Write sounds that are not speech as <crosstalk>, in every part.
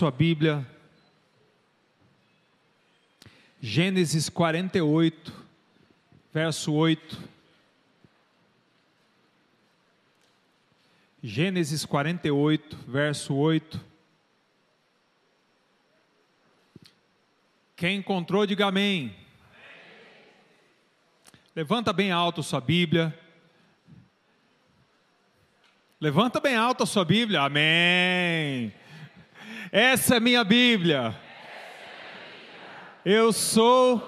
sua Bíblia. Gênesis 48, verso 8. Gênesis 48, verso 8. Quem encontrou, diga amém. Levanta bem alto sua Bíblia. Levanta bem alto a sua Bíblia. Amém. Essa é minha Bíblia. Eu sou.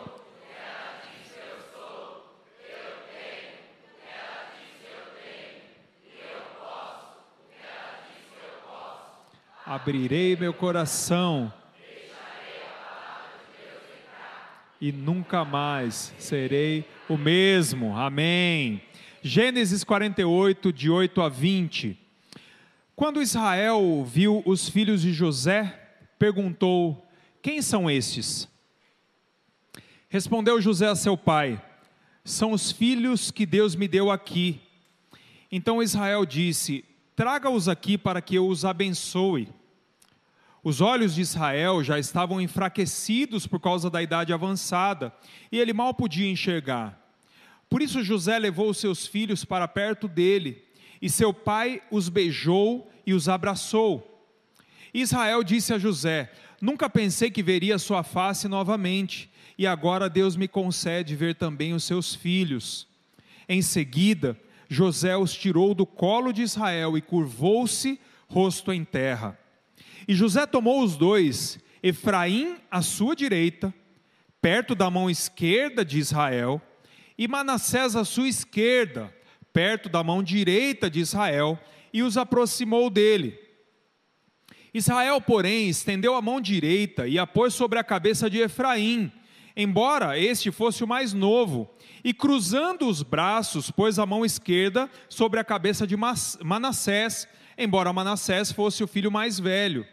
Abrirei meu coração e nunca mais serei o mesmo. Amém. Gênesis 48, de 8 a 20. Quando Israel viu os filhos de José, perguntou: Quem são estes? Respondeu José a seu pai: São os filhos que Deus me deu aqui. Então Israel disse: Traga-os aqui para que eu os abençoe. Os olhos de Israel já estavam enfraquecidos por causa da idade avançada, e ele mal podia enxergar. Por isso José levou seus filhos para perto dele, e seu pai os beijou e os abraçou. Israel disse a José: Nunca pensei que veria sua face novamente, e agora Deus me concede ver também os seus filhos. Em seguida, José os tirou do colo de Israel e curvou-se, rosto em terra. E José tomou os dois, Efraim à sua direita, perto da mão esquerda de Israel, e Manassés à sua esquerda, perto da mão direita de Israel, e os aproximou dele. Israel, porém, estendeu a mão direita e a pôs sobre a cabeça de Efraim, embora este fosse o mais novo, e cruzando os braços, pôs a mão esquerda sobre a cabeça de Manassés, embora Manassés fosse o filho mais velho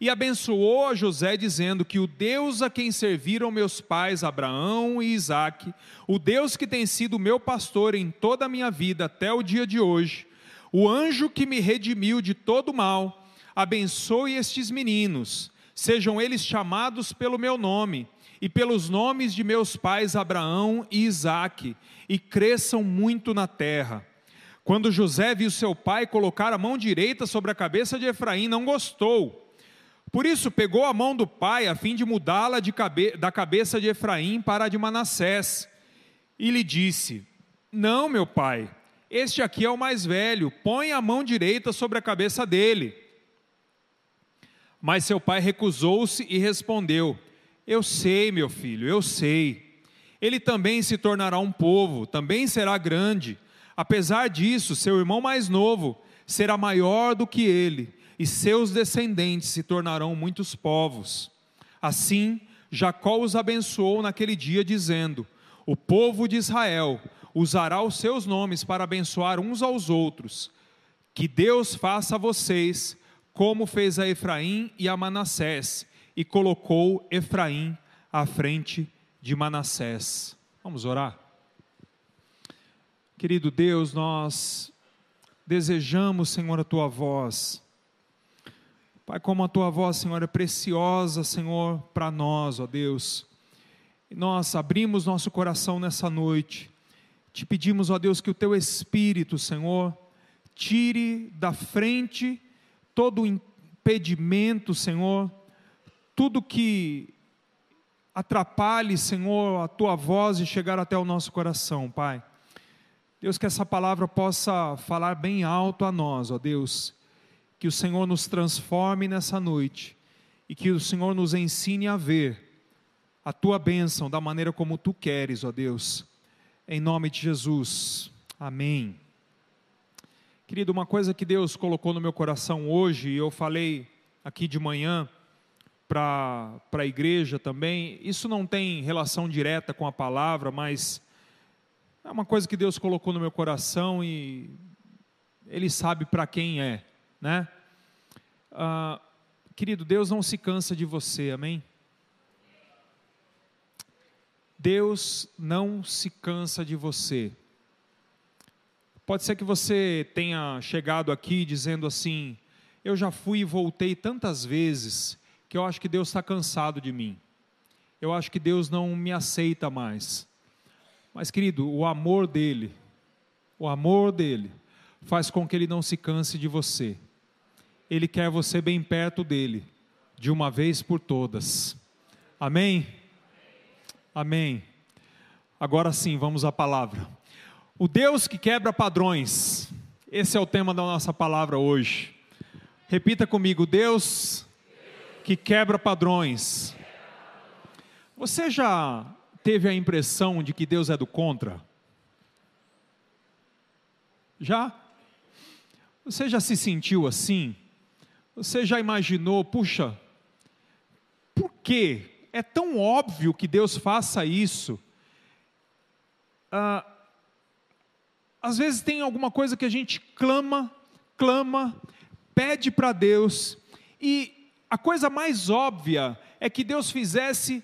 e abençoou José, dizendo que o Deus a quem serviram meus pais Abraão e Isaque, o Deus que tem sido meu pastor em toda a minha vida até o dia de hoje, o anjo que me redimiu de todo mal, abençoe estes meninos, sejam eles chamados pelo meu nome e pelos nomes de meus pais Abraão e Isaque, e cresçam muito na terra. Quando José viu seu pai colocar a mão direita sobre a cabeça de Efraim, não gostou por isso pegou a mão do pai a fim de mudá-la cabe da cabeça de Efraim para a de Manassés, e lhe disse: Não, meu pai, este aqui é o mais velho, põe a mão direita sobre a cabeça dele. Mas seu pai recusou-se e respondeu: Eu sei, meu filho, eu sei. Ele também se tornará um povo, também será grande. Apesar disso, seu irmão mais novo será maior do que ele e seus descendentes se tornarão muitos povos. Assim, Jacó os abençoou naquele dia, dizendo: O povo de Israel usará os seus nomes para abençoar uns aos outros. Que Deus faça a vocês como fez a Efraim e a Manassés, e colocou Efraim à frente de Manassés. Vamos orar? Querido Deus, nós desejamos, Senhor, a tua voz Pai, como a tua voz, Senhor, é preciosa, Senhor, para nós, ó Deus. E nós abrimos nosso coração nessa noite. Te pedimos, ó Deus, que o teu Espírito, Senhor, tire da frente todo o impedimento, Senhor, tudo que atrapalhe, Senhor, a tua voz de chegar até o nosso coração, Pai. Deus, que essa palavra possa falar bem alto a nós, ó Deus que o Senhor nos transforme nessa noite e que o Senhor nos ensine a ver a tua bênção da maneira como tu queres, ó Deus. Em nome de Jesus. Amém. Querido, uma coisa que Deus colocou no meu coração hoje, e eu falei aqui de manhã para a igreja também, isso não tem relação direta com a palavra, mas é uma coisa que Deus colocou no meu coração e Ele sabe para quem é né? Ah, querido, Deus não se cansa de você, amém? Deus não se cansa de você. Pode ser que você tenha chegado aqui dizendo assim: eu já fui e voltei tantas vezes, que eu acho que Deus está cansado de mim. Eu acho que Deus não me aceita mais. Mas, querido, o amor dele, o amor dele, faz com que ele não se canse de você. Ele quer você bem perto dele, de uma vez por todas. Amém? Amém. Agora sim, vamos à palavra. O Deus que quebra padrões. Esse é o tema da nossa palavra hoje. Repita comigo: Deus que quebra padrões. Você já teve a impressão de que Deus é do contra? Já? Você já se sentiu assim? Você já imaginou, puxa, por que é tão óbvio que Deus faça isso? Ah, às vezes tem alguma coisa que a gente clama, clama, pede para Deus, e a coisa mais óbvia é que Deus fizesse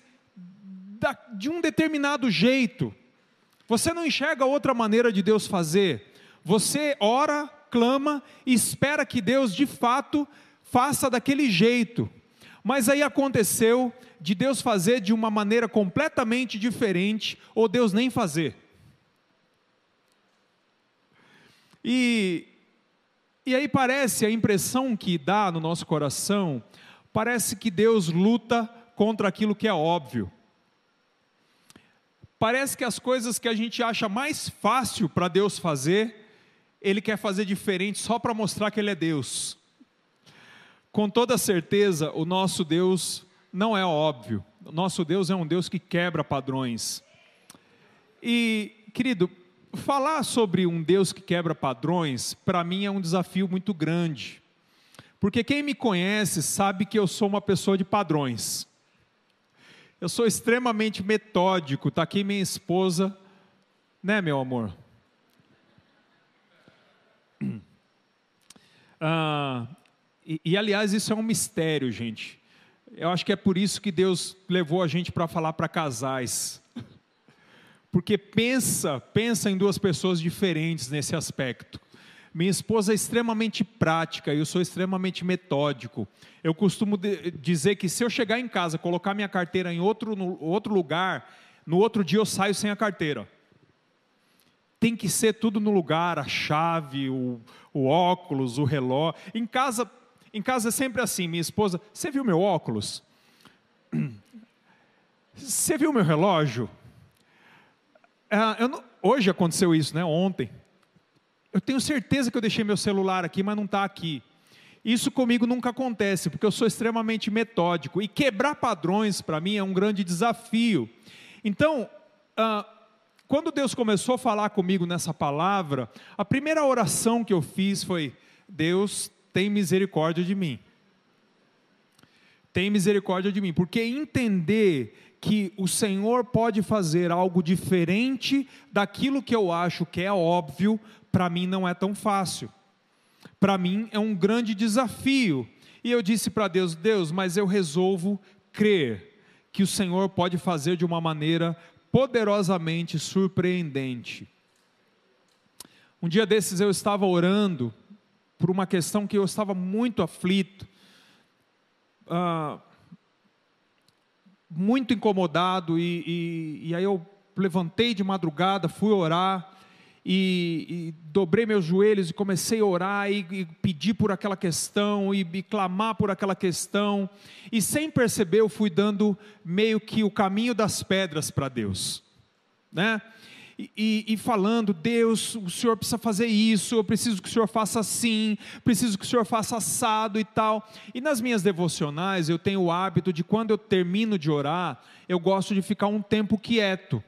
de um determinado jeito. Você não enxerga outra maneira de Deus fazer. Você ora, clama e espera que Deus de fato faça daquele jeito. Mas aí aconteceu de Deus fazer de uma maneira completamente diferente, ou Deus nem fazer. E, e aí parece, a impressão que dá no nosso coração, parece que Deus luta contra aquilo que é óbvio. Parece que as coisas que a gente acha mais fácil para Deus fazer, Ele quer fazer diferente só para mostrar que Ele é Deus. Com toda certeza, o nosso Deus não é óbvio. Nosso Deus é um Deus que quebra padrões. E, querido, falar sobre um Deus que quebra padrões, para mim é um desafio muito grande. Porque quem me conhece sabe que eu sou uma pessoa de padrões. Eu sou extremamente metódico, está aqui minha esposa, né, meu amor? <clears throat> Ah, e, e, aliás, isso é um mistério, gente. Eu acho que é por isso que Deus levou a gente para falar para casais porque pensa, pensa em duas pessoas diferentes nesse aspecto. Minha esposa é extremamente prática eu sou extremamente metódico. Eu costumo dizer que se eu chegar em casa, colocar minha carteira em outro, outro lugar, no outro dia eu saio sem a carteira. Tem que ser tudo no lugar, a chave, o, o óculos, o relógio. Em casa, em casa é sempre assim. Minha esposa, você viu meu óculos? Você viu meu relógio? Ah, não, hoje aconteceu isso, né? Ontem. Eu tenho certeza que eu deixei meu celular aqui, mas não está aqui. Isso comigo nunca acontece, porque eu sou extremamente metódico. E quebrar padrões, para mim, é um grande desafio. Então, ah, quando Deus começou a falar comigo nessa palavra, a primeira oração que eu fiz foi: Deus, tem misericórdia de mim. Tem misericórdia de mim, porque entender que o Senhor pode fazer algo diferente daquilo que eu acho que é óbvio, para mim não é tão fácil. Para mim é um grande desafio. E eu disse para Deus: Deus, mas eu resolvo crer que o Senhor pode fazer de uma maneira poderosamente surpreendente. Um dia desses eu estava orando por uma questão que eu estava muito aflito. Ah, muito incomodado, e, e, e, aí eu levantei de madrugada, fui orar, e, e dobrei meus joelhos e comecei a orar e, pedir por aquela questão, e clamar por aquela questão, e sem perceber eu fui dando meio que o caminho das pedras para Deus, né? E, e, falando: Deus, o Senhor precisa fazer isso, eu preciso que o Senhor faça assim, preciso que o Senhor faça assado e tal. E nas minhas devocionais, eu tenho o hábito de, quando eu termino de orar, eu gosto de ficar um tempo quieto.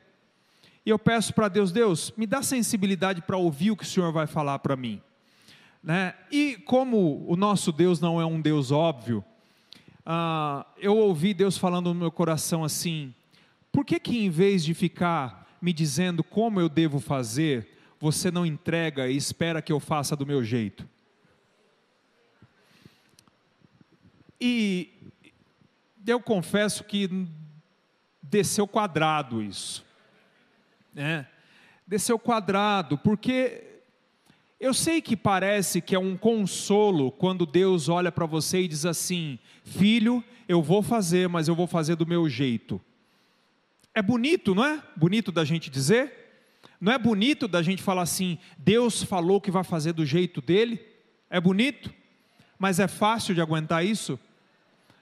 E eu peço para Deus: Deus, me dá sensibilidade para ouvir o que o Senhor vai falar para mim. Né? E como o nosso Deus não é um Deus óbvio, ah, eu ouvi Deus falando no meu coração assim: por que que em vez de ficar me dizendo como eu devo fazer, você não entrega e espera que eu faça do meu jeito. E eu confesso que desceu quadrado isso. Né? Desceu quadrado, porque Eu sei que parece que é um consolo quando Deus olha para você e diz assim: Filho, eu vou fazer, mas eu vou fazer do meu jeito. É bonito, não é? Bonito da gente dizer? Não é bonito da gente falar assim: Deus falou que vai fazer do jeito dele? É bonito? Mas é fácil de aguentar isso?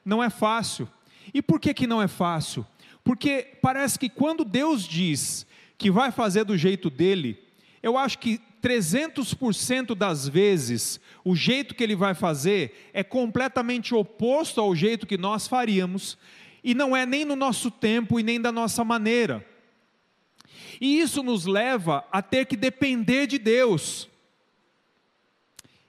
Não é fácil. E por que, que não é fácil? Porque parece que quando Deus diz que vai fazer do jeito dele, eu acho que 300% das vezes o jeito que ele vai fazer é completamente oposto ao jeito que nós faríamos, e não é nem no nosso tempo e nem da nossa maneira. E isso nos leva a ter que depender de Deus.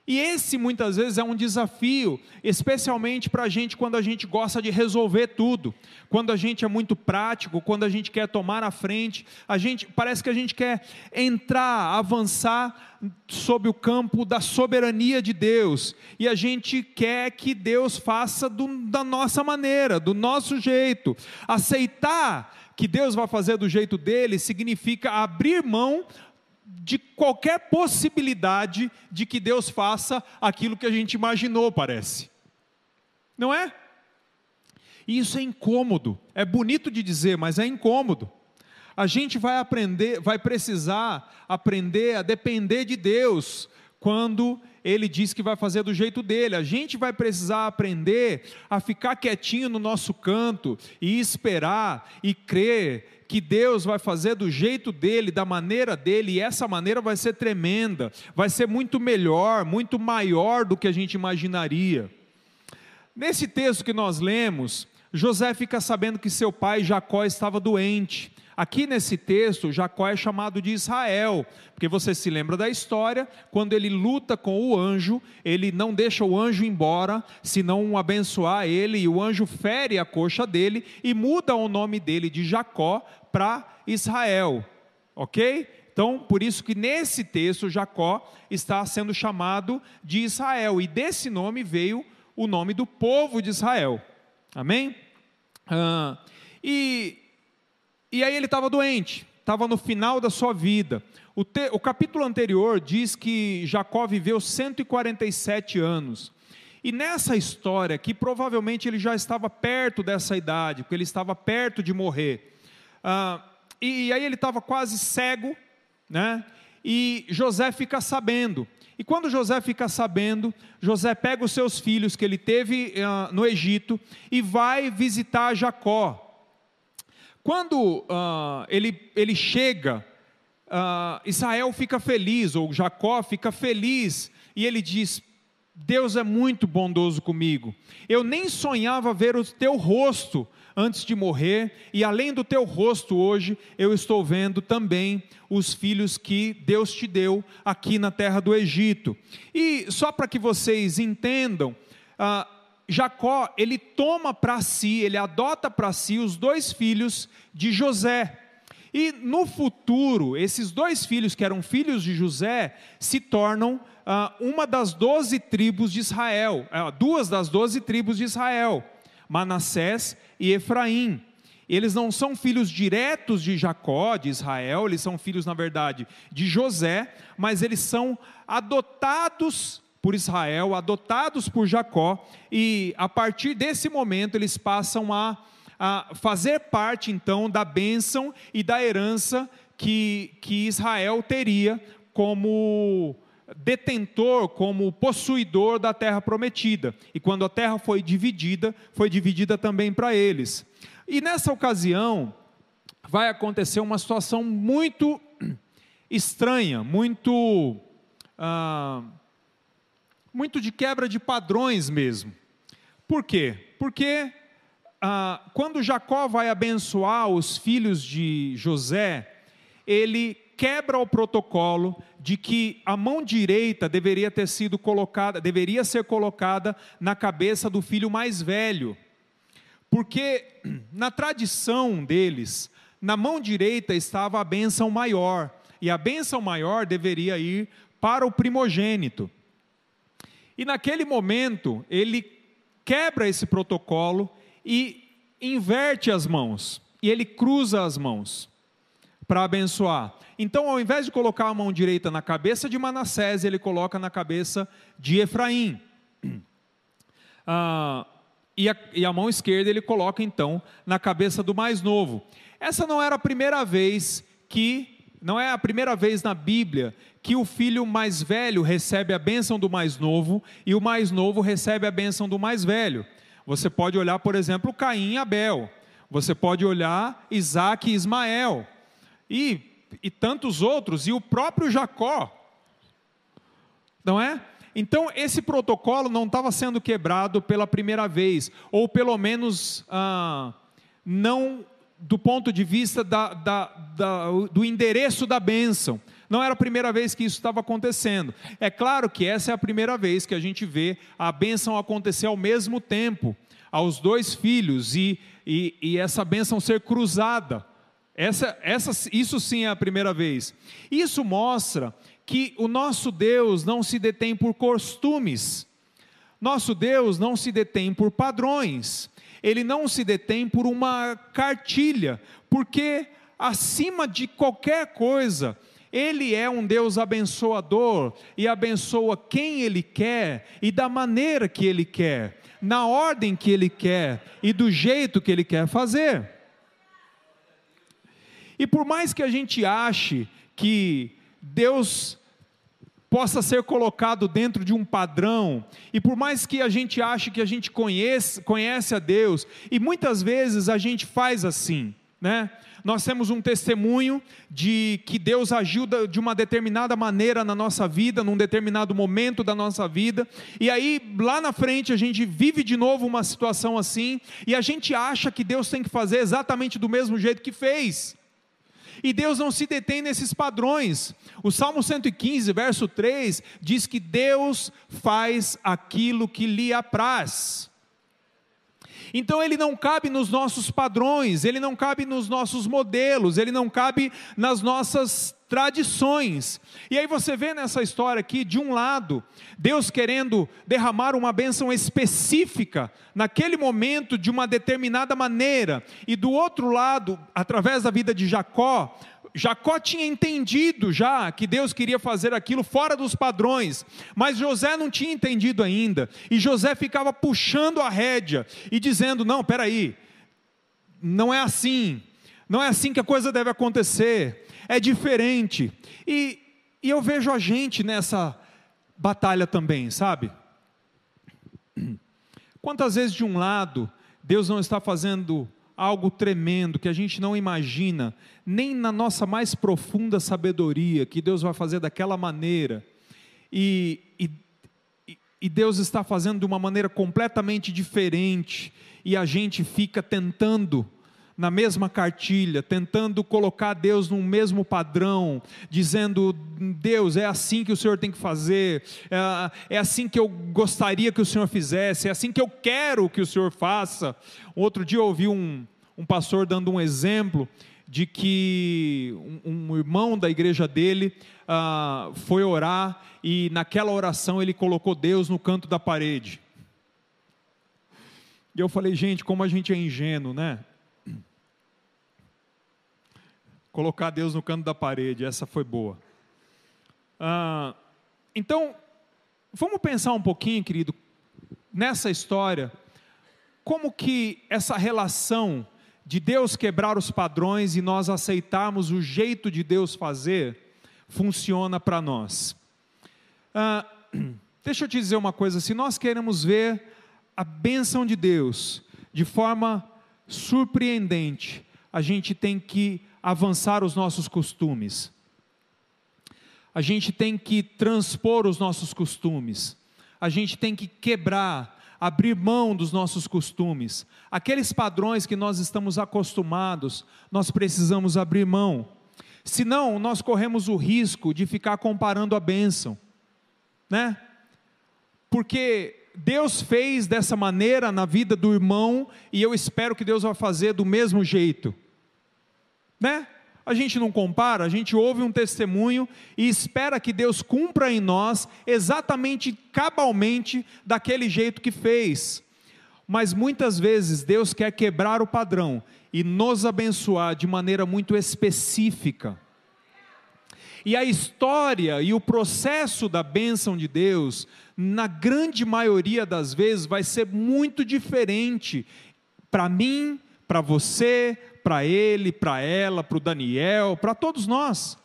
E esse muitas vezes é um desafio, especialmente para a gente quando a gente gosta de resolver tudo, quando a gente é muito prático, quando a gente quer tomar a frente, a gente parece que a gente quer entrar, avançar sob o campo da soberania de Deus, e a gente quer que Deus faça do, da nossa maneira, do nosso jeito. Aceitar que Deus vai fazer do jeito dele significa abrir mão de qualquer possibilidade de que Deus faça aquilo que a gente imaginou, parece. Não é? E isso é incômodo. É bonito de dizer, mas é incômodo. A gente vai aprender, vai precisar aprender a depender de Deus quando ele diz que vai fazer do jeito dele. A gente vai precisar aprender a ficar quietinho no nosso canto e esperar e crer que Deus vai fazer do jeito dele, da maneira dele, e essa maneira vai ser tremenda, vai ser muito melhor, muito maior do que a gente imaginaria. Nesse texto que nós lemos, José fica sabendo que seu pai Jacó estava doente. Aqui nesse texto, Jacó é chamado de Israel, porque você se lembra da história, quando ele luta com o anjo, ele não deixa o anjo embora, senão abençoar ele, e o anjo fere a coxa dele e muda o nome dele de Jacó para Israel, ok? Então, por isso que nesse texto Jacó está sendo chamado de Israel, e desse nome veio o nome do povo de Israel, amém? E e aí ele estava doente, estava no final da sua vida. O, te, o capítulo anterior diz que Jacó viveu 147 anos. E nessa história, que provavelmente ele já estava perto dessa idade, porque ele estava perto de morrer. Ah, e, e aí ele estava quase cego, né? E José fica sabendo. E quando José fica sabendo, José pega os seus filhos que ele teve uh, no Egito e vai visitar Jacó. Quando uh, ele, ele chega, uh, Israel fica feliz, ou Jacó fica feliz, e ele diz: Deus é muito bondoso comigo. Eu nem sonhava ver o teu rosto antes de morrer, e além do teu rosto hoje, eu estou vendo também os filhos que Deus te deu aqui na terra do Egito. E só para que vocês entendam, uh, Jacó, ele toma para si, ele adota para si os dois filhos de José. E no futuro, esses dois filhos, que eram filhos de José, se tornam ah, uma das doze tribos de Israel, ah, duas das doze tribos de Israel, Manassés e Efraim. Eles não são filhos diretos de Jacó, de Israel, eles são filhos, na verdade, de José, mas eles são adotados por Israel, adotados por Jacó, e a partir desse momento eles passam a, a fazer parte então da bênção e da herança que, que Israel teria como detentor, como possuidor da terra prometida. E quando a terra foi dividida, foi dividida também para eles. E nessa ocasião, vai acontecer uma situação muito estranha, muito. Ah, muito de quebra de padrões mesmo. Por quê? Porque ah, quando Jacó vai abençoar os filhos de José, ele quebra o protocolo de que a mão direita deveria ter sido colocada, deveria ser colocada na cabeça do filho mais velho. Porque <clears throat> na tradição deles, na mão direita estava a bênção maior, e a bênção maior deveria ir para o primogênito. E naquele momento, ele quebra esse protocolo e inverte as mãos, e ele cruza as mãos. para abençoar. Então, ao invés de colocar a mão direita na cabeça de Manassés, ele coloca na cabeça de Efraim. Ah, e, a, e a mão esquerda ele coloca então na cabeça do mais novo. Essa não era a primeira vez que, não é a primeira vez na Bíblia que o filho mais velho recebe a bênção do mais novo e o mais novo recebe a bênção do mais velho. Você pode olhar, por exemplo, Caim e Abel. Você pode olhar Isaac e Ismael. E, e tantos outros, e o próprio Jacó. Não é? Então, esse protocolo não estava sendo quebrado pela primeira vez, ou pelo menos ah, não do ponto de vista da, da, da, do endereço da bênção. Não era a primeira vez que isso estava acontecendo. É claro que essa é a primeira vez que a gente vê a bênção acontecer ao mesmo tempo, aos dois filhos, e, e, e essa bênção ser cruzada. Essa, essa, isso sim é a primeira vez. Isso mostra que o nosso Deus não se detém por costumes, nosso Deus não se detém por padrões, ele não se detém por uma cartilha, porque acima de qualquer coisa, ele é um Deus abençoador e abençoa quem Ele quer e da maneira que Ele quer, na ordem que Ele quer e do jeito que Ele quer fazer. E por mais que a gente ache que Deus possa ser colocado dentro de um padrão, e por mais que a gente ache que a gente conhece, conhece a Deus, e muitas vezes a gente faz assim, né? Nós temos um testemunho de que Deus agiu de uma determinada maneira na nossa vida, num determinado momento da nossa vida, e aí lá na frente a gente vive de novo uma situação assim, e a gente acha que Deus tem que fazer exatamente do mesmo jeito que fez. E Deus não se detém nesses padrões. O Salmo 115, verso 3, diz que Deus faz aquilo que lhe apraz. Então ele não cabe nos nossos padrões, ele não cabe nos nossos modelos, ele não cabe nas nossas tradições. E aí você vê nessa história aqui, de um lado, Deus querendo derramar uma bênção específica, naquele momento, de uma determinada maneira, e do outro lado, através da vida de Jacó, Jacó tinha entendido já que Deus queria fazer aquilo fora dos padrões, mas José não tinha entendido ainda, e José ficava puxando a rédea e dizendo: Não, peraí, não é assim, não é assim que a coisa deve acontecer, é diferente. E, e eu vejo a gente nessa batalha também, sabe? Quantas vezes de um lado Deus não está fazendo algo tremendo que a gente não imagina, nem na nossa mais profunda sabedoria, que Deus vai fazer daquela maneira, e, e, e Deus está fazendo de uma maneira completamente diferente, e a gente fica tentando na mesma cartilha, tentando colocar Deus num mesmo padrão, dizendo: Deus, é assim que o Senhor tem que fazer, é, é assim que eu gostaria que o Senhor fizesse, é assim que eu quero que o Senhor faça. Outro dia eu ouvi um, um pastor dando um exemplo de que um, um irmão da igreja dele ah, foi orar e naquela oração ele colocou Deus no canto da parede. E eu falei, gente, como a gente é ingênuo, né? Colocar Deus no canto da parede, essa foi boa. Ah, então, vamos pensar um pouquinho, querido, nessa história, como que essa relação de Deus quebrar os padrões e nós aceitarmos o jeito de Deus fazer, funciona para nós. Ah, <clears throat> deixa eu te dizer uma coisa: se nós queremos ver a bênção de Deus de forma surpreendente, a gente tem que avançar os nossos costumes. A gente tem que transpor os nossos costumes. A gente tem que quebrar, abrir mão dos nossos costumes. Aqueles padrões que nós estamos acostumados, nós precisamos abrir mão. Senão, nós corremos o risco de ficar comparando a bênção, né? Porque Deus fez dessa maneira na vida do irmão e eu espero que Deus vai fazer do mesmo jeito né? A gente não compara, a gente ouve um testemunho e espera que Deus cumpra em nós exatamente cabalmente daquele jeito que fez. Mas muitas vezes Deus quer quebrar o padrão e nos abençoar de maneira muito específica. E a história e o processo da bênção de Deus, na grande maioria das vezes, vai ser muito diferente para mim, para você, para ele, para ela, para o Daniel, para todos nós.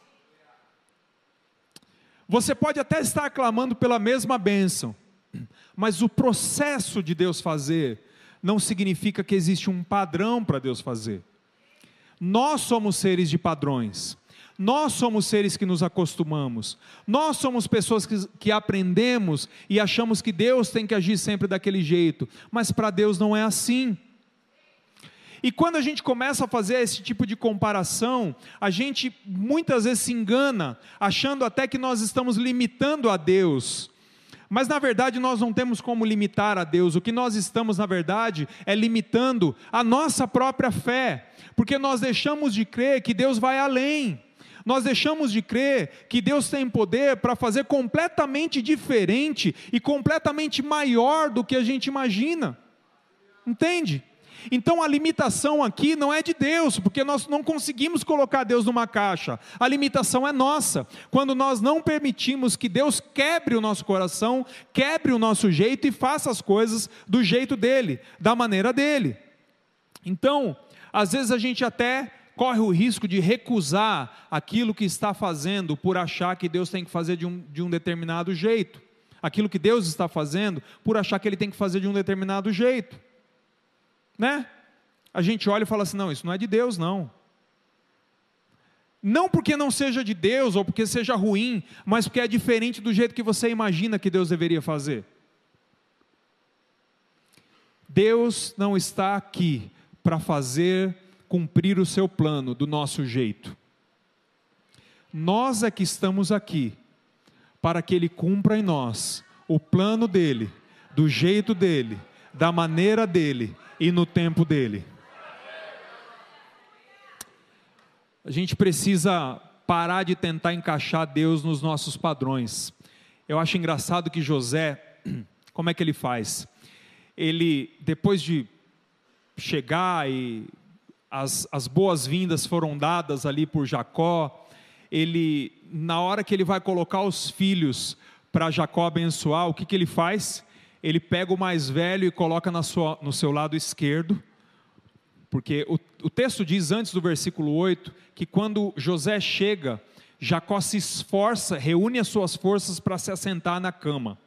Você pode até estar clamando pela mesma bênção, mas o processo de Deus fazer não significa que existe um padrão para Deus fazer. Nós somos seres de padrões. Nós somos seres que nos acostumamos. Nós somos pessoas que, que aprendemos e achamos que Deus tem que agir sempre daquele jeito. Mas para Deus não é assim. E quando a gente começa a fazer esse tipo de comparação, a gente muitas vezes se engana, achando até que nós estamos limitando a Deus. Mas na verdade nós não temos como limitar a Deus, o que nós estamos, na verdade, é limitando a nossa própria fé, porque nós deixamos de crer que Deus vai além. Nós deixamos de crer que Deus tem poder para fazer completamente diferente e completamente maior do que a gente imagina. Entende? Então a limitação aqui não é de Deus, porque nós não conseguimos colocar Deus numa caixa. A limitação é nossa. Quando nós não permitimos que Deus quebre o nosso coração, quebre o nosso jeito e faça as coisas do jeito dele, da maneira dele. Então, às vezes a gente até corre o risco de recusar aquilo que está fazendo por achar que Deus tem que fazer de um, de um determinado jeito. Aquilo que Deus está fazendo por achar que Ele tem que fazer de um determinado jeito né? A gente olha e fala assim: não, isso não é de Deus, não. Não porque não seja de Deus ou porque seja ruim, mas porque é diferente do jeito que você imagina que Deus deveria fazer. Deus não está aqui para fazer cumprir o seu plano do nosso jeito. Nós é que estamos aqui para que Ele cumpra em nós o plano dele, do jeito dele, da maneira dele, e no tempo dele. A gente precisa parar de tentar encaixar Deus nos nossos padrões. Eu acho engraçado que José, <clears throat> como é que ele faz? Ele, depois de chegar e as, as boas-vindas foram dadas ali por Jacó, ele, na hora que ele vai colocar os filhos para Jacó abençoar, o que, que ele faz? Ele pega o mais velho e coloca sua, no seu lado esquerdo, porque o, o texto diz antes do versículo 8 que quando José chega, Jacó se esforça, reúne as suas forças para se assentar na cama.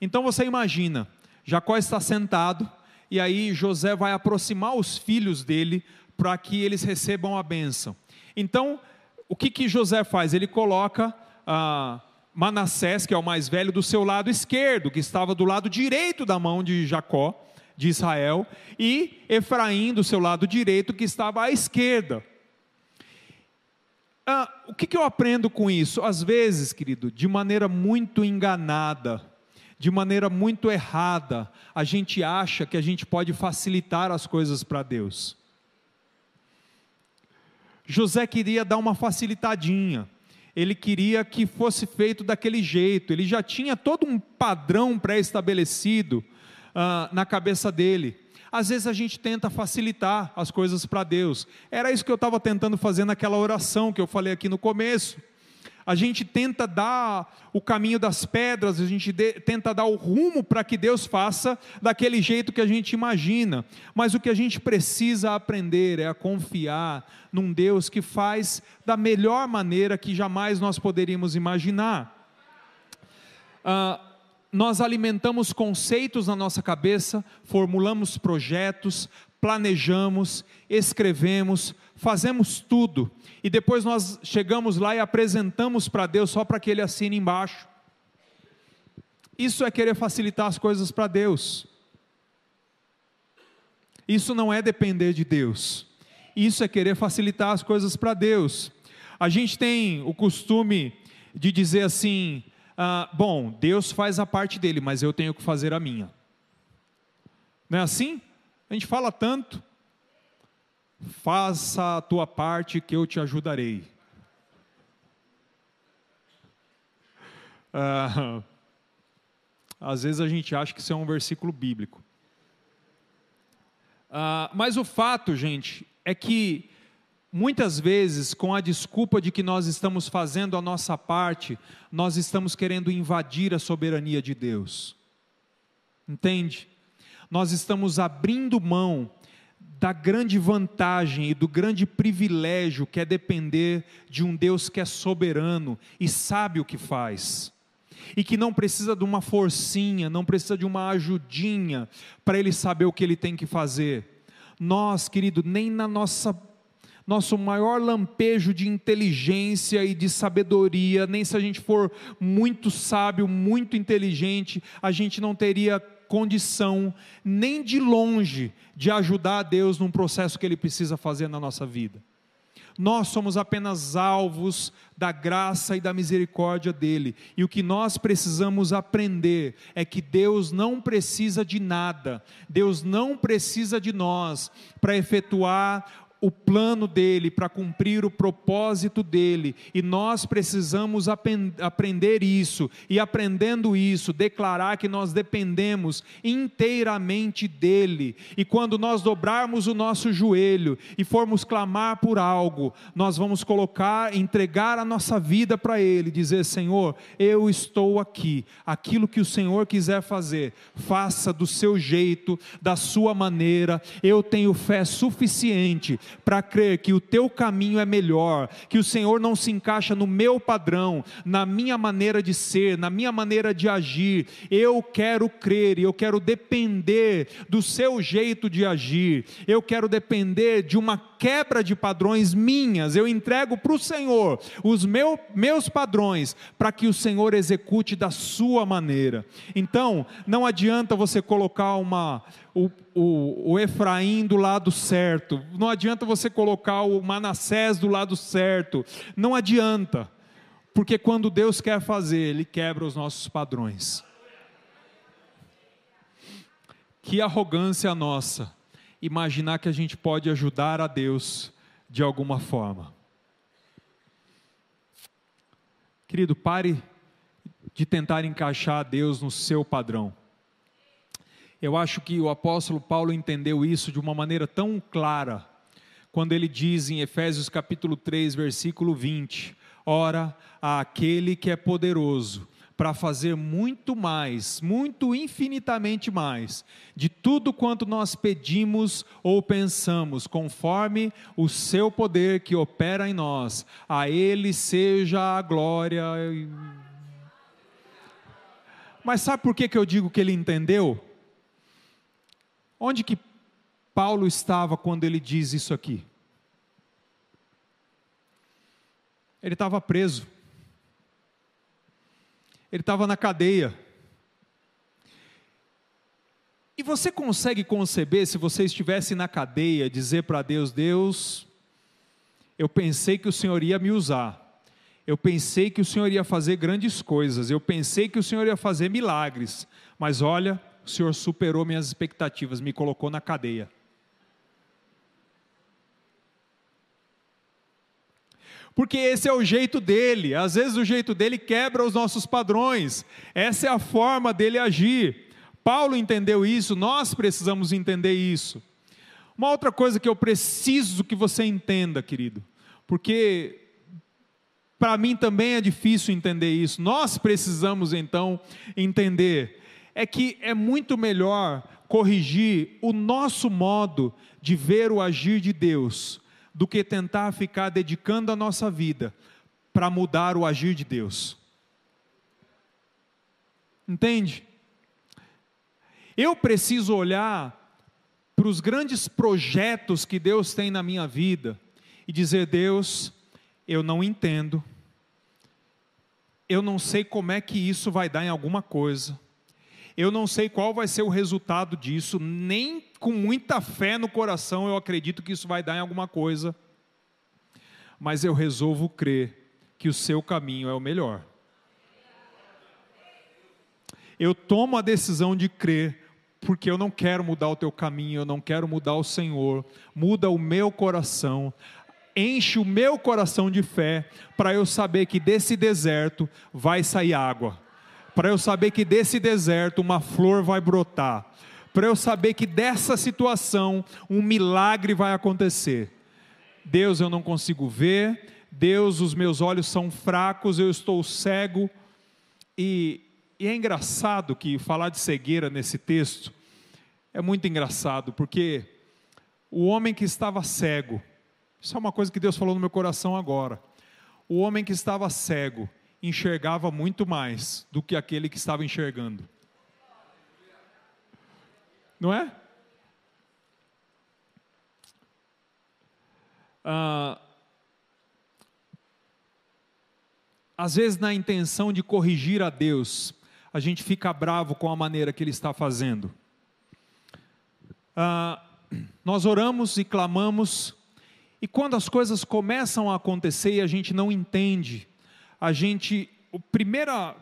Então você imagina, Jacó está sentado, e aí José vai aproximar os filhos dele para que eles recebam a bênção. Então, o que, que José faz? Ele coloca ah, Manassés, que é o mais velho, do seu lado esquerdo, que estava do lado direito da mão de Jacó, de Israel, e Efraim do seu lado direito, que estava à esquerda. Ah, o que, que eu aprendo com isso? Às vezes, querido, de maneira muito enganada, de maneira muito errada, a gente acha que a gente pode facilitar as coisas para Deus. José queria dar uma facilitadinha ele queria que fosse feito daquele jeito, ele já tinha todo um padrão pré-estabelecido uh, na cabeça dele. Às vezes a gente tenta facilitar as coisas para Deus, era isso que eu estava tentando fazer naquela oração que eu falei aqui no começo a gente tenta dar o caminho das pedras, a gente de, tenta dar o rumo para que Deus faça daquele jeito que a gente imagina, mas o que a gente precisa aprender é a confiar num Deus que faz da melhor maneira que jamais nós poderíamos imaginar. Ah, nós alimentamos conceitos na nossa cabeça, formulamos projetos, planejamos, escrevemos, fazemos tudo, e depois nós chegamos lá e apresentamos para Deus só para que Ele assine embaixo. Isso é querer facilitar as coisas para Deus. Isso não é depender de Deus. Isso é querer facilitar as coisas para Deus. A gente tem o costume de dizer assim: ah, bom, Deus faz a parte dele, mas eu tenho que fazer a minha. Não é assim? A gente fala tanto, faça a tua parte que eu te ajudarei. Ah, às vezes a gente acha que isso é um versículo bíblico. Uh, mas o fato, gente, é que muitas vezes, com a desculpa de que nós estamos fazendo a nossa parte, nós estamos querendo invadir a soberania de Deus. Entende? Nós estamos abrindo mão da grande vantagem e do grande privilégio que é depender de um Deus que é soberano e sabe o que faz. E que não precisa de uma forcinha, não precisa de uma ajudinha para ele saber o que ele tem que fazer. Nós, querido, nem na nossa nosso maior lampejo de inteligência e de sabedoria, nem se a gente for muito sábio, muito inteligente, a gente não teria condição, nem de longe, de ajudar a Deus num processo que Ele precisa fazer na nossa vida. Nós somos apenas alvos da graça e da misericórdia dele. E o que nós precisamos aprender é que Deus não precisa de nada, Deus não precisa de nós para efetuar o plano dele, para cumprir o propósito dele, e nós precisamos aprender isso, e aprendendo isso, declarar que nós dependemos inteiramente dele, e quando nós dobrarmos o nosso joelho e formos clamar por algo, nós vamos colocar, entregar a nossa vida para ele, dizer: Senhor, eu estou aqui, aquilo que o Senhor quiser fazer, faça do seu jeito, da sua maneira, eu tenho fé suficiente para crer que o teu caminho é melhor, que o Senhor não se encaixa no meu padrão, na minha maneira de ser, na minha maneira de agir. Eu quero crer e eu quero depender do seu jeito de agir. Eu quero depender de uma quebra de padrões minhas. Eu entrego para o Senhor os meu, meus padrões para que o Senhor execute da sua maneira. Então, não adianta você colocar uma o, o, o Efraim do lado certo, não adianta você colocar o Manassés do lado certo, não adianta, porque quando Deus quer fazer, Ele quebra os nossos padrões. Que arrogância nossa, imaginar que a gente pode ajudar a Deus de alguma forma. Querido, pare de tentar encaixar Deus no seu padrão. Eu acho que o apóstolo Paulo entendeu isso de uma maneira tão clara, quando ele diz em Efésios capítulo 3, versículo 20: Ora, aquele que é poderoso para fazer muito mais, muito infinitamente mais, de tudo quanto nós pedimos ou pensamos, conforme o seu poder que opera em nós, a Ele seja a glória. Mas sabe por que, que eu digo que ele entendeu? Onde que Paulo estava quando ele diz isso aqui? Ele estava preso. Ele estava na cadeia. E você consegue conceber, se você estivesse na cadeia, dizer para Deus: Deus, eu pensei que o Senhor ia me usar. Eu pensei que o Senhor ia fazer grandes coisas. Eu pensei que o Senhor ia fazer milagres. Mas olha, o Senhor superou minhas expectativas, me colocou na cadeia. Porque esse é o jeito dele, às vezes o jeito dele quebra os nossos padrões, essa é a forma dele agir. Paulo entendeu isso, nós precisamos entender isso. Uma outra coisa que eu preciso que você entenda, querido, porque para mim também é difícil entender isso, nós precisamos então entender é que é muito melhor corrigir o nosso modo de ver o agir de Deus do que tentar ficar dedicando a nossa vida para mudar o agir de Deus. Entende? Eu preciso olhar para os grandes projetos que Deus tem na minha vida e dizer: Deus, eu não entendo, eu não sei como é que isso vai dar em alguma coisa, eu não sei qual vai ser o resultado disso, nem com muita fé no coração eu acredito que isso vai dar em alguma coisa, mas eu resolvo crer que o seu caminho é o melhor. Eu tomo a decisão de crer, porque eu não quero mudar o teu caminho, eu não quero mudar o Senhor, muda o meu coração, enche o meu coração de fé, para eu saber que desse deserto vai sair água para eu saber que desse deserto uma flor vai brotar, para eu saber que dessa situação um milagre vai acontecer. Deus, eu não consigo ver, Deus, os meus olhos são fracos, eu estou cego. E, e é engraçado que falar de cegueira nesse texto é muito engraçado, porque o homem que estava cego, isso é uma coisa que Deus falou no meu coração agora. O homem que estava cego enxergava muito mais do que aquele que estava enxergando. Não é? Ah, às vezes, na intenção de corrigir a Deus, a gente fica bravo com a maneira que Ele está fazendo. Ah, nós oramos e clamamos, e quando as coisas começam a acontecer e a gente não entende, a gente, a primeira,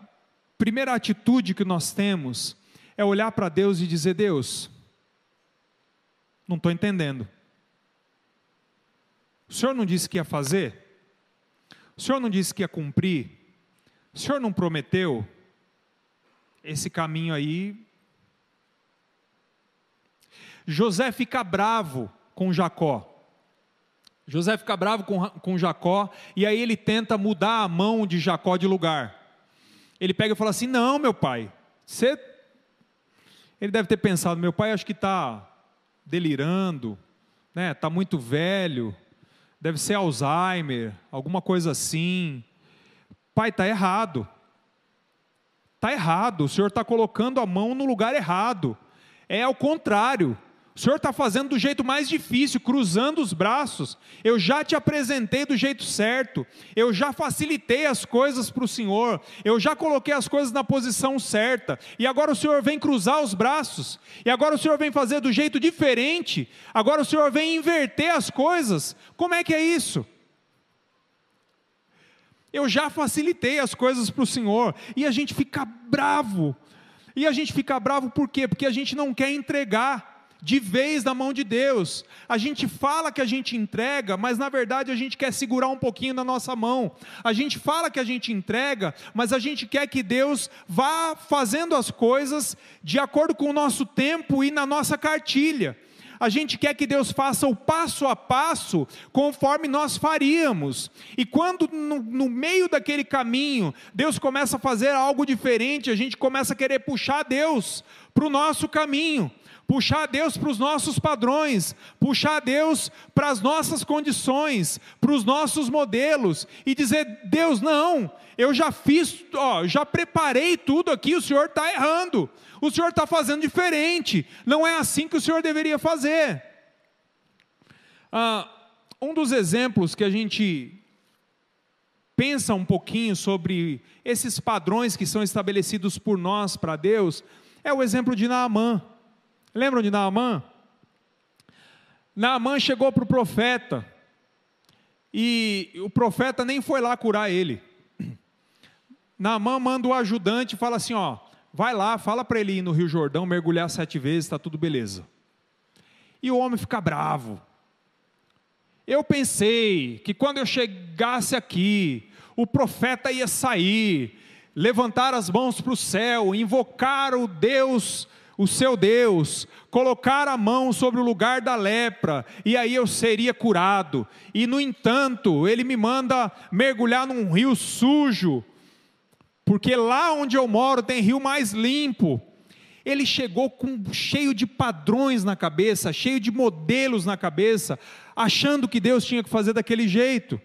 primeira atitude que nós temos é olhar para Deus e dizer: Deus, não estou entendendo. O Senhor não disse que ia fazer? O Senhor não disse que ia cumprir? O Senhor não prometeu? Esse caminho aí. José fica bravo com Jacó. José fica bravo com, com Jacó, e aí ele tenta mudar a mão de Jacó de lugar. Ele pega e fala assim: Não, meu pai, você. Ele deve ter pensado: Meu pai acho que está delirando, né? Está muito velho, deve ser Alzheimer, alguma coisa assim. Pai, está errado. Está errado. O senhor está colocando a mão no lugar errado. É ao contrário. O Senhor está fazendo do jeito mais difícil, cruzando os braços. Eu já te apresentei do jeito certo. Eu já facilitei as coisas para o Senhor. Eu já coloquei as coisas na posição certa. E agora o Senhor vem cruzar os braços. E agora o Senhor vem fazer do jeito diferente. Agora o Senhor vem inverter as coisas. Como é que é isso? Eu já facilitei as coisas para o Senhor. E a gente fica bravo. E a gente fica bravo por quê? Porque a gente não quer entregar de vez na mão de Deus. A gente fala que a gente entrega, mas na verdade a gente quer segurar um pouquinho na nossa mão. A gente fala que a gente entrega, mas a gente quer que Deus vá fazendo as coisas de acordo com o nosso tempo e na nossa cartilha. A gente quer que Deus faça o passo a passo conforme nós faríamos. E quando no, no, meio daquele caminho Deus começa a fazer algo diferente, a gente começa a querer puxar Deus para o nosso caminho puxar Deus para os nossos padrões, puxar Deus para as nossas condições, para os nossos modelos e dizer: Deus, não, eu já fiz, ó, já preparei tudo aqui, o Senhor está errando, o Senhor está fazendo diferente, não é assim que o Senhor deveria fazer. Ah, um dos exemplos que a gente pensa um pouquinho sobre esses padrões que são estabelecidos por nós para Deus é o exemplo de Naamã. Lembram de Naamã? Naamã chegou para o profeta, e o profeta nem foi lá curar ele. Naamã manda o ajudante e fala assim: ó, vai lá, fala para ele ir no Rio Jordão, mergulhar sete vezes, está tudo beleza. E o homem fica bravo. Eu pensei que quando eu chegasse aqui, o profeta ia sair, levantar as mãos para o céu, invocar o Deus o seu Deus, colocar a mão sobre o lugar da lepra, e aí eu seria curado. E no entanto, ele me manda mergulhar num rio sujo, porque lá onde eu moro tem rio mais limpo. Ele chegou com cheio de padrões na cabeça, cheio de modelos na cabeça, achando que Deus tinha que fazer daquele jeito.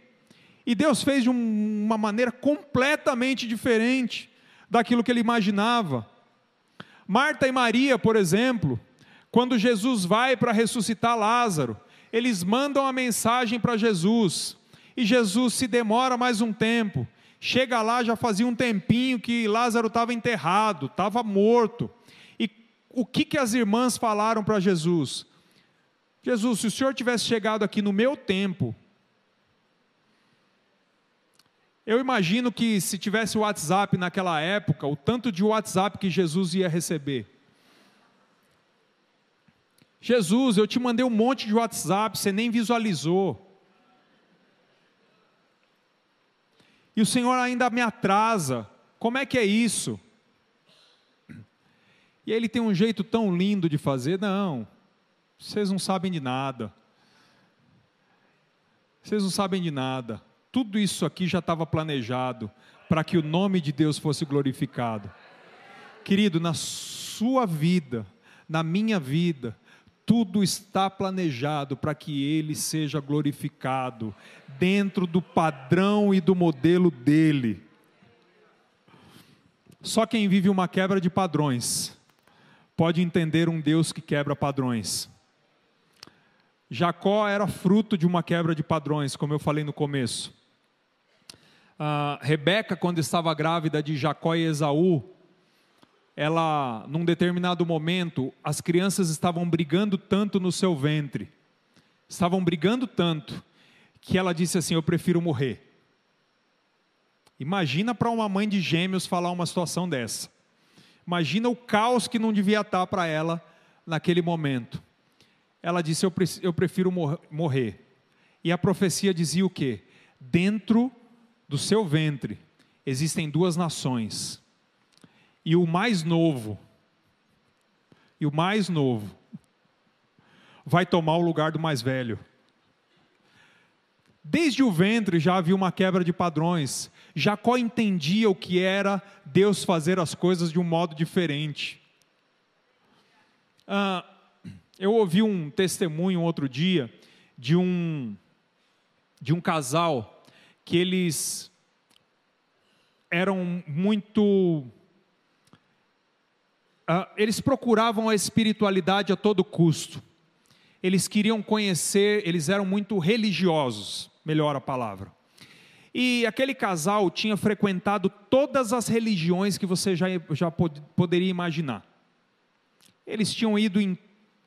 E Deus fez de uma maneira completamente diferente daquilo que ele imaginava. Marta e Maria, por exemplo, quando Jesus vai para ressuscitar Lázaro, eles mandam a mensagem para Jesus, e Jesus se demora mais um tempo. Chega lá, já fazia um tempinho que Lázaro estava enterrado, estava morto. E o que, que as irmãs falaram para Jesus? Jesus, se o senhor tivesse chegado aqui no meu tempo, eu imagino que se tivesse o WhatsApp naquela época, o tanto de WhatsApp que Jesus ia receber. Jesus, eu te mandei um monte de WhatsApp, você nem visualizou. E o Senhor ainda me atrasa. Como é que é isso? E ele tem um jeito tão lindo de fazer. Não, vocês não sabem de nada. Vocês não sabem de nada. Tudo isso aqui já estava planejado para que o nome de Deus fosse glorificado. Querido, na sua vida, na minha vida, tudo está planejado para que ele seja glorificado dentro do padrão e do modelo dele. Só quem vive uma quebra de padrões pode entender um Deus que quebra padrões. Jacó era fruto de uma quebra de padrões, como eu falei no começo. Uh, Rebeca, quando estava grávida de Jacó e Esaú, ela, num determinado momento, as crianças estavam brigando tanto no seu ventre, estavam brigando tanto, que ela disse assim: Eu prefiro morrer. Imagina para uma mãe de gêmeos falar uma situação dessa. Imagina o caos que não devia estar para ela naquele momento. Ela disse: Eu prefiro morrer. E a profecia dizia o quê? Dentro do seu ventre existem duas nações. E o mais novo, e o mais novo, vai tomar o lugar do mais velho. Desde o ventre já havia uma quebra de padrões. Jacó entendia o que era Deus fazer as coisas de um modo diferente. Ah, eu ouvi um testemunho outro dia de um de um casal que eles eram muito Uh, eles procuravam a espiritualidade a todo custo. Eles queriam conhecer, eles eram muito religiosos, melhor a palavra. E aquele casal tinha frequentado todas as religiões que você já, já pod, poderia imaginar. Eles tinham ido em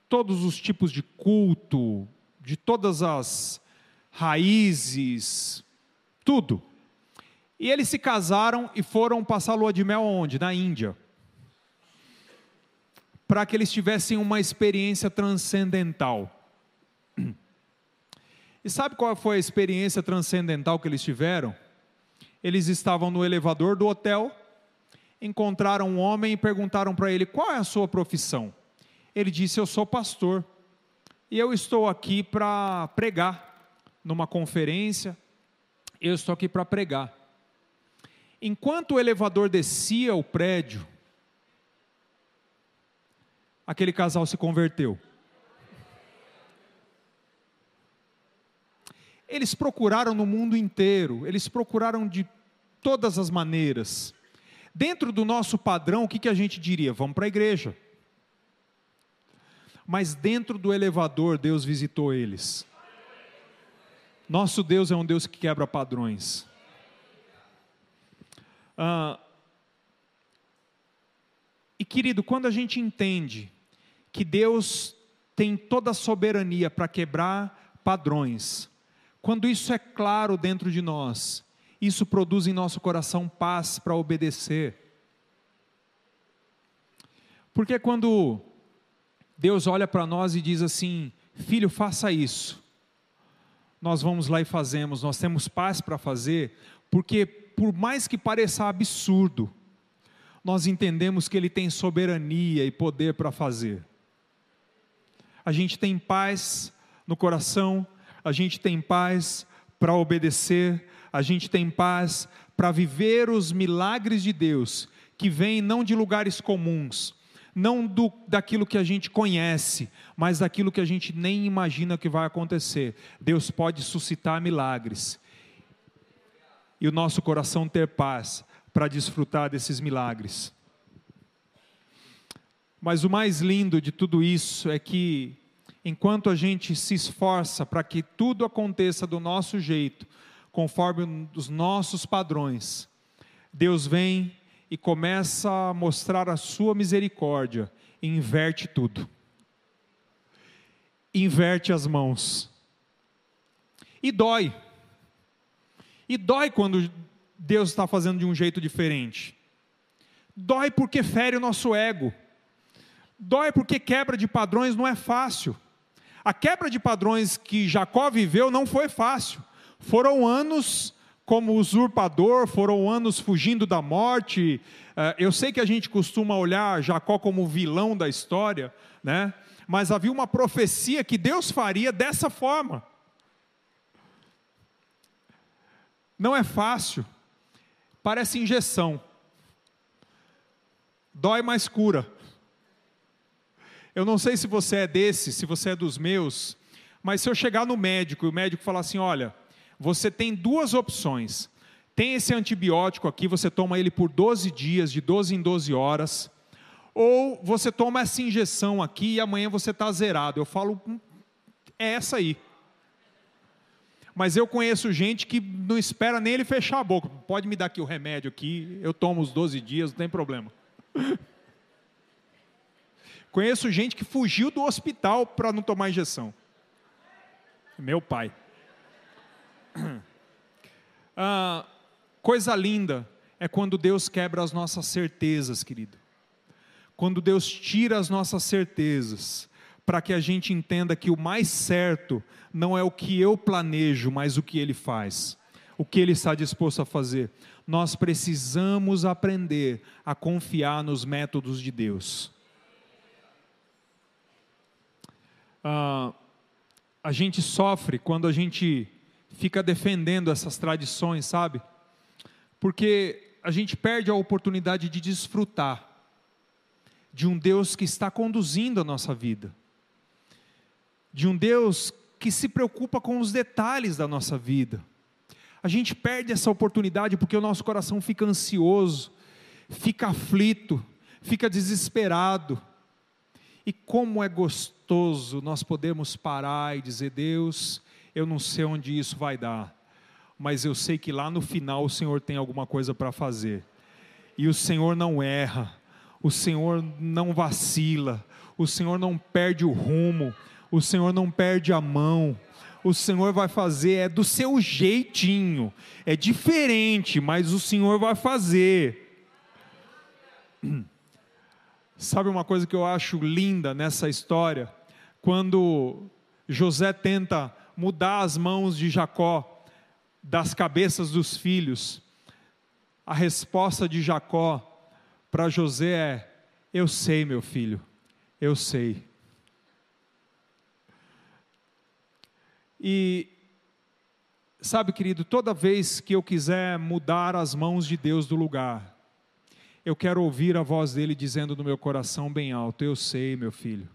todos os tipos de culto, de todas as raízes, tudo. E eles se casaram e foram passar lua de mel onde? Na Índia. Para que eles tivessem uma experiência transcendental. E sabe qual foi a experiência transcendental que eles tiveram? Eles estavam no elevador do hotel, encontraram um homem e perguntaram para ele: qual é a sua profissão? Ele disse: Eu sou pastor e eu estou aqui para pregar numa conferência. Eu estou aqui para pregar. Enquanto o elevador descia o prédio, aquele casal se converteu. Eles procuraram no mundo inteiro, eles procuraram de todas as maneiras. Dentro do nosso padrão, o que, que a gente diria? Vamos para a igreja. Mas dentro do elevador, Deus visitou eles. Nosso Deus é um Deus que quebra padrões. Ah, e querido, quando a gente entende que Deus tem toda a soberania para quebrar padrões, quando isso é claro dentro de nós, isso produz em nosso coração paz para obedecer. Porque quando Deus olha para nós e diz assim: Filho, faça isso. Nós vamos lá e fazemos, nós temos paz para fazer, porque por mais que pareça absurdo, nós entendemos que Ele tem soberania e poder para fazer. A gente tem paz no coração a gente tem paz para obedecer, a gente tem paz para viver os milagres de Deus, que vêm não de lugares comuns, não do, daquilo que a gente conhece, mas daquilo que a gente nem imagina que vai acontecer. Deus pode suscitar milagres e o nosso coração ter paz para desfrutar desses milagres. Mas o mais lindo de tudo isso é que enquanto a gente se esforça para que tudo aconteça do nosso jeito, conforme os nossos padrões, Deus vem e começa a mostrar a sua misericórdia inverte tudo. Inverte as mãos. E dói. E dói quando Deus está fazendo de um jeito diferente. Dói porque fere o nosso ego. Dói porque quebra de padrões não é fácil. A quebra de padrões que Jacó viveu não foi fácil. Foram anos como usurpador, foram anos fugindo da morte. Eh, eu sei que a gente costuma olhar Jacó como vilão da história, né? mas havia uma profecia que Deus faria dessa forma. Não é fácil, parece injeção, dói, mas cura. Eu não sei se você é desse, se você é dos meus, mas se eu chegar no médico e o médico falar assim: olha, você tem duas opções. Tem esse antibiótico aqui, você toma ele por 12 dias, de 12 em 12 horas ou você toma essa injeção aqui e amanhã você está zerado. Eu falo, hum, é essa aí. Mas eu conheço gente que não espera nem ele fechar a boca. Pode me dar aqui o remédio aqui, eu tomo os 12 dias, não tem problema. conheço gente que fugiu do hospital para não tomar injeção. Meu pai. <clears throat> Ah, coisa linda é quando Deus quebra as nossas certezas, querido quando Deus tira as nossas certezas, para que a gente entenda que o mais certo não é o que eu planejo, mas o que Ele faz, o que Ele está disposto a fazer. Nós precisamos aprender a confiar nos métodos de Deus. Ah, a gente sofre quando a gente fica defendendo essas tradições, sabe? Porque a gente perde a oportunidade de desfrutar de um Deus que está conduzindo a nossa vida, de um Deus que se preocupa com os detalhes da nossa vida. A gente perde essa oportunidade porque o nosso coração fica ansioso, fica aflito, fica desesperado. E como é gostoso nós podemos parar e dizer: Deus, eu não sei onde isso vai dar, mas eu sei que lá no final o Senhor tem alguma coisa para fazer. E o Senhor não erra, o Senhor não vacila, o Senhor não perde o rumo, o Senhor não perde a mão, o Senhor vai fazer, é do seu jeitinho, é diferente, mas o Senhor vai fazer. <clears throat> Sabe uma coisa que eu acho linda nessa história? Quando José tenta mudar as mãos de Jacó das cabeças dos filhos, a resposta de Jacó para José é: Eu sei, meu filho, eu sei. E, sabe, querido, toda vez que eu quiser mudar as mãos de Deus do lugar, eu quero ouvir a voz dele dizendo no meu coração bem alto: Eu sei, meu filho.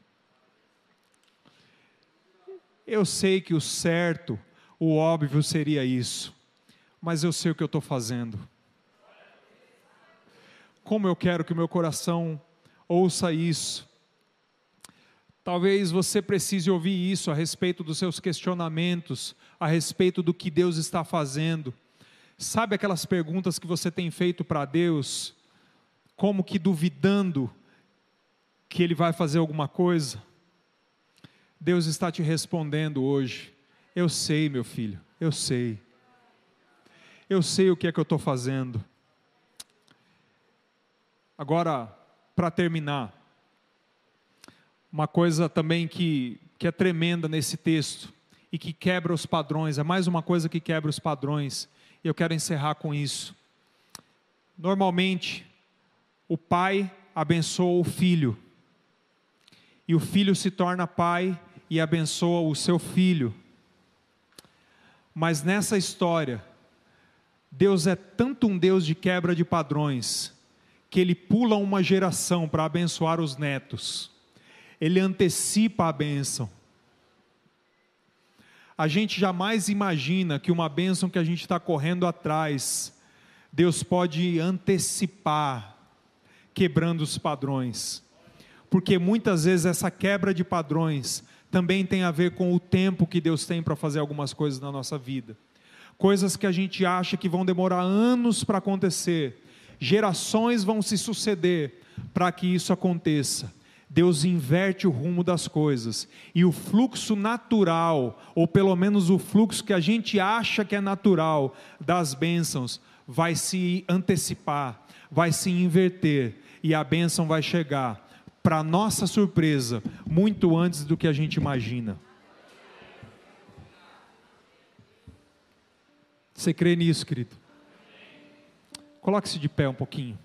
Eu sei que o certo, o óbvio seria isso, mas eu sei o que eu estou fazendo como eu quero que o meu coração ouça isso. Talvez você precise ouvir isso a respeito dos seus questionamentos, a respeito do que Deus está fazendo. Sabe aquelas perguntas que você tem feito para Deus, como que duvidando que Ele vai fazer alguma coisa? Deus está te respondendo hoje. Eu sei, meu filho, eu sei. Eu sei o que é que eu estou fazendo. Agora, para terminar, uma coisa também que, que é tremenda nesse texto e que quebra os padrões, é mais uma coisa que quebra os padrões, e eu quero encerrar com isso. Normalmente, o pai abençoa o filho, e o filho se torna pai e abençoa o seu filho. Mas nessa história, Deus é tanto um Deus de quebra de padrões, que ele pula uma geração para abençoar os netos. Ele antecipa a bênção. A gente jamais imagina que uma bênção que a gente está correndo atrás, Deus pode antecipar, quebrando os padrões. Porque muitas vezes essa quebra de padrões também tem a ver com o tempo que Deus tem para fazer algumas coisas na nossa vida. Coisas que a gente acha que vão demorar anos para acontecer, gerações vão se suceder para que isso aconteça. Deus inverte o rumo das coisas e o fluxo natural, ou pelo menos o fluxo que a gente acha que é natural das bênçãos, vai se antecipar, vai se inverter e a bênção vai chegar, para nossa surpresa, muito antes do que a gente imagina. Você crê nisso, querido? Coloque-se de pé um pouquinho.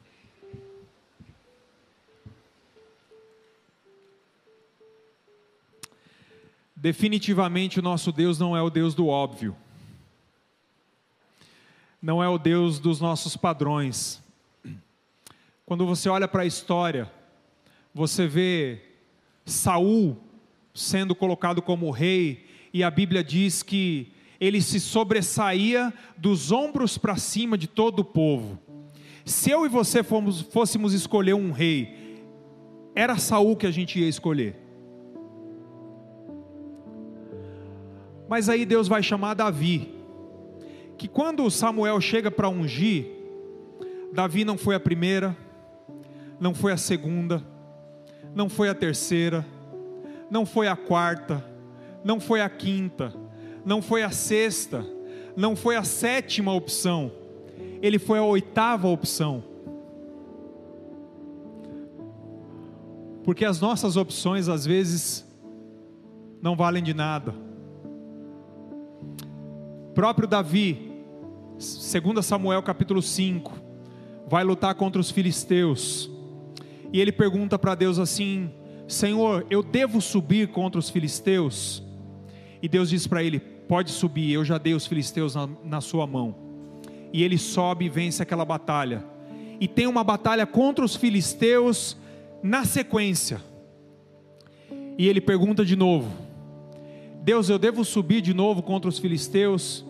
Definitivamente o nosso Deus não é o Deus do óbvio, não é o Deus dos nossos padrões. Quando você olha para a história, você vê Saul sendo colocado como rei, e a Bíblia diz que ele se sobressaía dos ombros para cima de todo o povo. Se eu e você fomos, fôssemos escolher um rei, era Saul que a gente ia escolher. Mas aí Deus vai chamar Davi. Que quando Samuel chega para ungir, Davi não foi a primeira, não foi a segunda, não foi a terceira, não foi a quarta, não foi a quinta, não foi a sexta, não foi a sétima opção, ele foi a oitava opção. Porque as nossas opções às vezes não valem de nada próprio Davi, 2 Samuel capítulo 5, vai lutar contra os filisteus. E ele pergunta para Deus assim: Senhor, eu devo subir contra os filisteus? E Deus diz para ele: Pode subir, eu já dei os filisteus na, na sua mão. E ele sobe e vence aquela batalha. E tem uma batalha contra os filisteus na sequência. E ele pergunta de novo: Deus, eu devo subir de novo contra os filisteus?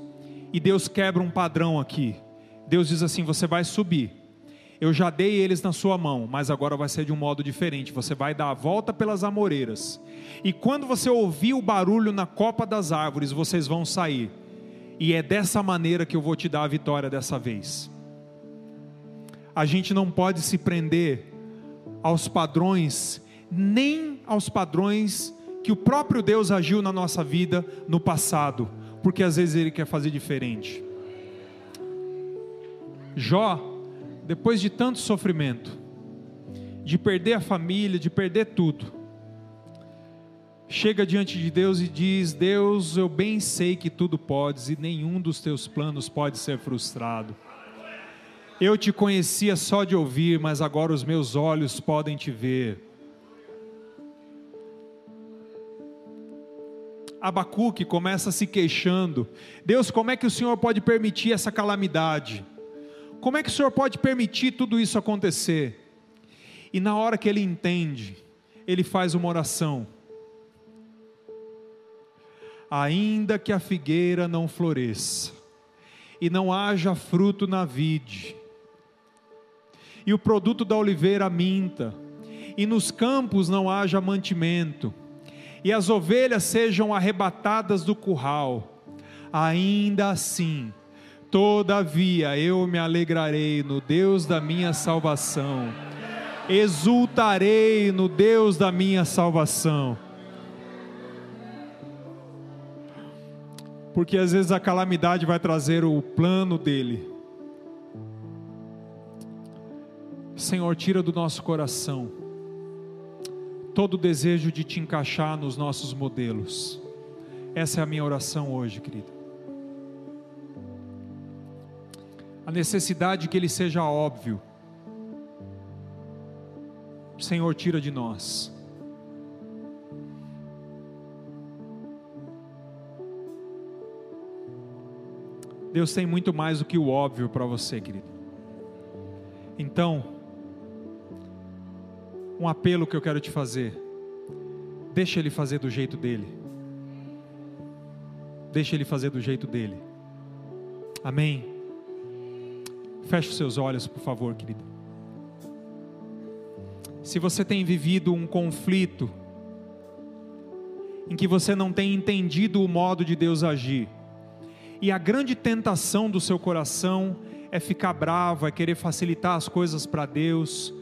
E Deus quebra um padrão aqui. Deus diz assim: Você vai subir. Eu já dei eles na sua mão, mas agora vai ser de um modo diferente. Você vai dar a volta pelas amoreiras. E quando você ouvir o barulho na copa das árvores, vocês vão sair. E é dessa maneira que eu vou te dar a vitória dessa vez. A gente não pode se prender aos padrões, nem aos padrões que o próprio Deus agiu na nossa vida no passado, porque às vezes Ele quer fazer diferente. Jó, depois de tanto sofrimento, de perder a família, de perder tudo, chega diante de Deus e diz: Deus, eu bem sei que tudo podes e nenhum dos teus planos pode ser frustrado. Eu te conhecia só de ouvir, mas agora os meus olhos podem te ver. Abacuque começa se queixando: Deus, como é que o Senhor pode permitir essa calamidade? Como é que o Senhor pode permitir tudo isso acontecer? E na hora que ele entende, ele faz uma oração. Ainda que a figueira não floresça, e não haja fruto na vide, e o produto da oliveira minta, e nos campos não haja mantimento, e as ovelhas sejam arrebatadas do curral, ainda assim, todavia eu me alegrarei no Deus da minha salvação, exultarei no Deus da minha salvação. Porque às vezes a calamidade vai trazer o plano dele. Senhor, tira do nosso coração todo o desejo de te encaixar nos nossos modelos. Essa é a minha oração hoje, querido. A necessidade que ele seja óbvio. Senhor, tira de nós. Deus tem muito mais do que o óbvio para você, querido. Então, um apelo que eu quero te fazer. Deixa ele fazer do jeito dele. Deixa ele fazer do jeito dele. Amém. Feche seus olhos, por favor, querido. Se você tem vivido um conflito em que você não tem entendido o modo de Deus agir, e a grande tentação do seu coração é ficar bravo, é querer facilitar as coisas para Deus,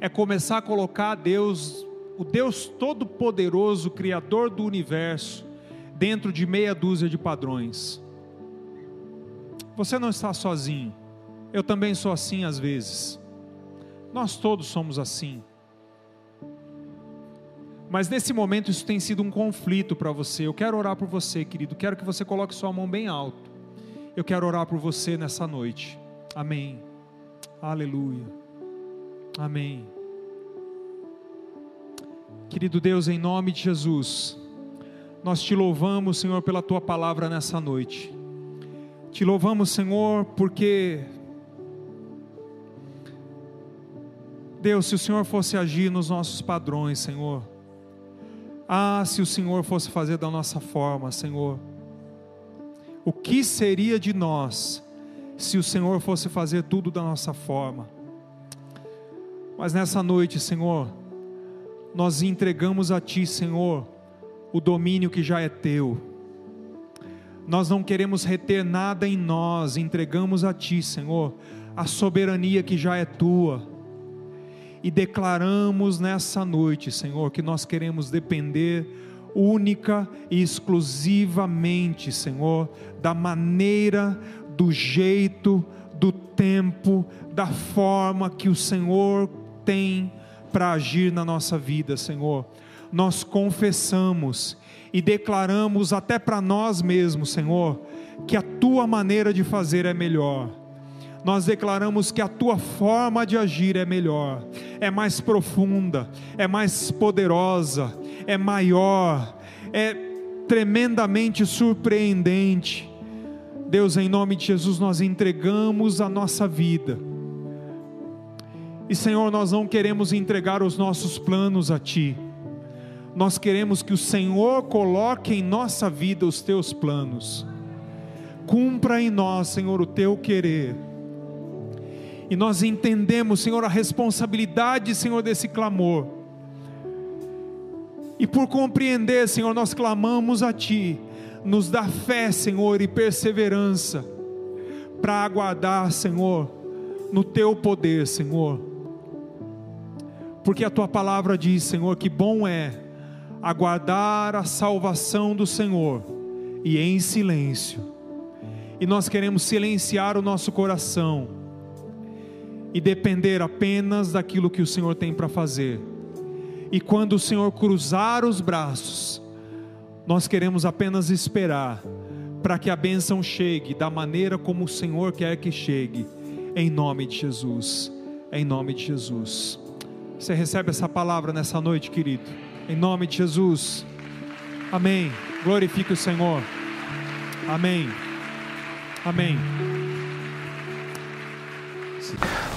é começar a colocar Deus, o Deus Todo-Poderoso, Criador do universo, dentro de meia dúzia de padrões. Você não está sozinho, eu também sou assim às vezes, nós todos somos assim. Mas nesse momento isso tem sido um conflito para você. Eu quero orar por você, querido. Quero que você coloque sua mão bem alto. Eu quero orar por você nessa noite. Amém. Aleluia. Amém. Querido Deus, em nome de Jesus, nós te louvamos, Senhor, pela tua palavra nessa noite. Te louvamos, Senhor, porque Deus, se o Senhor fosse agir nos nossos padrões, Senhor. Ah, se o Senhor fosse fazer da nossa forma, Senhor. O que seria de nós se o Senhor fosse fazer tudo da nossa forma? Mas nessa noite, Senhor, nós entregamos a Ti, Senhor, o domínio que já é Teu. Nós não queremos reter nada em nós, entregamos a Ti, Senhor, a soberania que já é Tua e declaramos nessa noite, Senhor, que nós queremos depender única e exclusivamente, Senhor, da maneira, do jeito, do tempo, da forma que o Senhor tem para agir na nossa vida, Senhor. Nós confessamos e declaramos até para nós mesmos, Senhor, que a tua maneira de fazer é melhor nós declaramos que a tua forma de agir é melhor, é mais profunda, é mais poderosa, é maior, é tremendamente surpreendente. Deus, em nome de Jesus, nós entregamos a nossa vida. E Senhor, nós não queremos entregar os nossos planos a Ti. Nós queremos que o Senhor coloque em nossa vida os Teus planos. Cumpra em nós, Senhor, o Teu querer e nós entendemos, Senhor, a responsabilidade, Senhor, desse clamor. E por compreender, Senhor, nós clamamos a Ti. Nos dá fé, Senhor, e perseverança para aguardar, Senhor, no Teu poder, Senhor. Porque a Tua palavra diz, Senhor, que bom é aguardar a salvação do Senhor e em silêncio. E nós queremos silenciar o nosso coração e depender apenas daquilo que o Senhor tem para fazer. E quando o Senhor cruzar os braços, nós queremos apenas esperar para que a bênção chegue da maneira como o Senhor quer que chegue, em nome de Jesus. Em nome de Jesus. Você recebe essa palavra nessa noite, querido? Em nome de Jesus. Amém. Glorifique o Senhor. Amém. Amém.